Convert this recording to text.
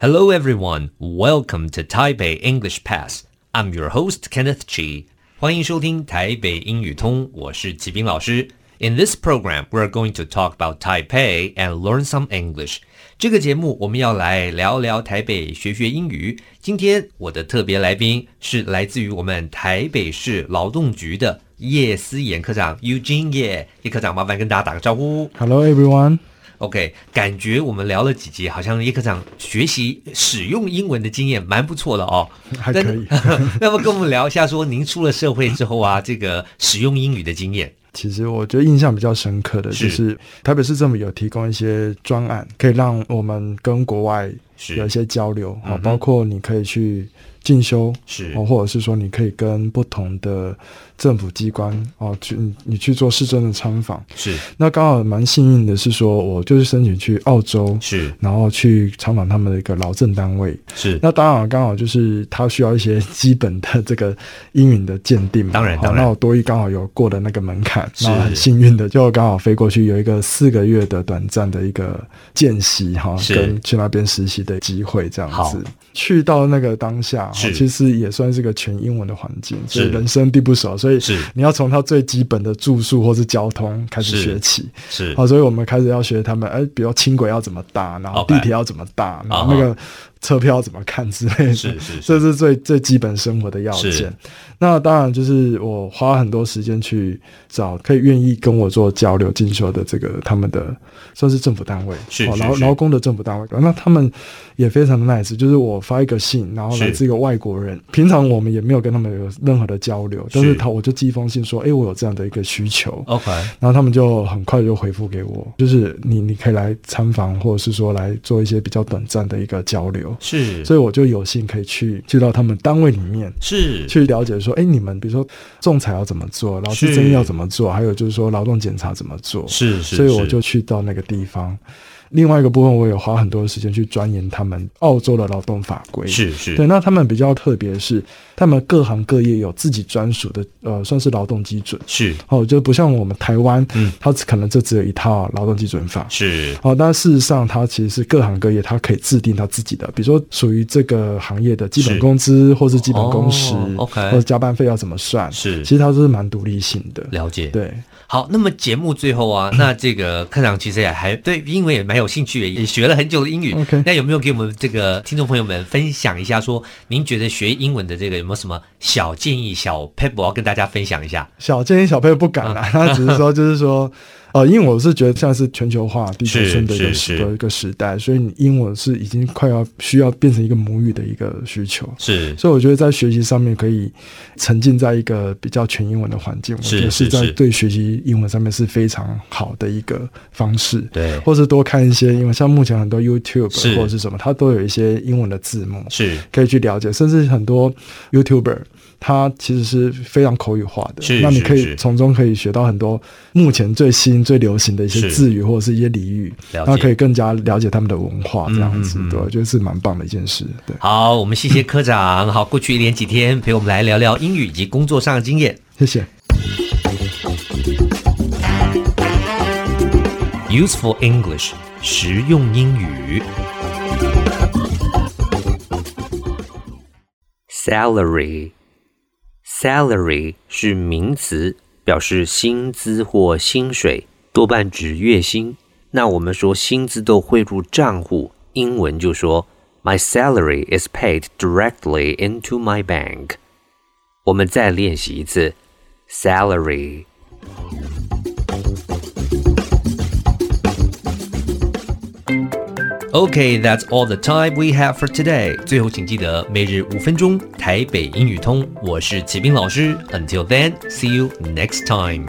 Hello, everyone. Welcome to Taipei English Pass. I'm your host, Kenneth Chi. 欢迎收听台北英语通，我是齐斌老师。In this program, we're going to talk about Taipei and learn some English. 这个节目我们要来聊聊台北，学学英语。今天我的特别来宾是来自于我们台北市劳动局的叶思言科长，Eugene 叶叶科长，麻烦跟大家打个招呼。Hello, everyone. OK，感觉我们聊了几集，好像叶科长学习使用英文的经验蛮不错的哦。还可以。那么跟我们聊一下，说您出了社会之后啊，这个使用英语的经验。其实我觉得印象比较深刻的就是台北市政府有提供一些专案，可以让我们跟国外有一些交流，啊，包括你可以去进修，是，或者是说你可以跟不同的。政府机关哦，去你去做市政的参访。是，那刚好蛮幸运的是说，我就是申请去澳洲是，然后去参访他们的一个劳政单位。是，那当然刚好就是他需要一些基本的这个英语的鉴定嘛，当然当然，那我多一刚好有过的那个门槛，那很幸运的就刚好飞过去有一个四个月的短暂的一个见习哈，跟去那边实习的机会这样子，去到那个当下，其实也算是个全英文的环境，是。人生地不熟，所以。是，你要从他最基本的住宿或是交通开始学起，是，好，所以我们开始要学他们，哎、欸，比如轻轨要怎么搭，然后地铁要怎么搭，然后那个车票怎么看之类的，是是，这是最最基本生活的要件。那当然就是我花很多时间去找可以愿意跟我做交流进修的这个他们的算是政府单位，是劳劳工的政府单位。那他们也非常的 nice，就是我发一个信，然后来自一个外国人，平常我们也没有跟他们有任何的交流，但是他我就寄一封信说，哎、欸，我有这样的一个需求，OK，然后他们就很快就回复给我，就是你你可以来参访，或者是说来做一些比较短暂的一个交流，是，所以我就有幸可以去去到他们单位里面，是去了解说。说哎，你们比如说仲裁要怎么做，劳资争议要怎么做，还有就是说劳动检查怎么做，是是，所以我就去到那个地方。另外一个部分，我也花很多的时间去钻研他们澳洲的劳动法规。是是，对。那他们比较特别是，他们各行各业有自己专属的，呃，算是劳动基准。是哦，就不像我们台湾，嗯，它可能就只有一套劳动基准法。是哦，但事实上，它其实是各行各业，它可以制定它自己的，比如说属于这个行业的基本工资，或是基本工时，哦，OK，或者加班费要怎么算？是，其实它都是蛮独立性的。了解。对。好，那么节目最后啊，那这个科长其实也还对因为也蛮有兴趣，也学了很久的英语。那有没有给我们这个听众朋友们分享一下说，说您觉得学英文的这个有没有什么小建议、小 paper 要跟大家分享一下？小建议、小 pep 不敢啦，他、嗯、只是说，就是说。呃，因为我是觉得现在是全球化、地球村的一个时的一个时代，所以你英文是已经快要需要变成一个母语的一个需求。是，所以我觉得在学习上面可以沉浸在一个比较全英文的环境，我觉得是在对学习英文上面是非常好的一个方式。对，或是多看一些，因为像目前很多 YouTube 或者是什么，它都有一些英文的字幕，是可以去了解，甚至很多 YouTuber。它其实是非常口语化的，那你可以从中可以学到很多目前最新最流行的一些字语或者是一些俚语，然后可以更加了解他们的文化，这样子，对，我觉得是蛮棒的一件事。对，好，我们谢谢科长，好，过去一连几天陪我们来聊聊英语以及工作上的经验，谢谢。Useful English，实用英语。Salary。Salary 是名词，表示薪资或薪水，多半指月薪。那我们说薪资都汇入账户，英文就说 My salary is paid directly into my bank。我们再练习一次，Salary。Okay, that's all the time we have for today. 最后，请记得每日五分钟台北英语通。我是齐斌老师。Until then, see you next time.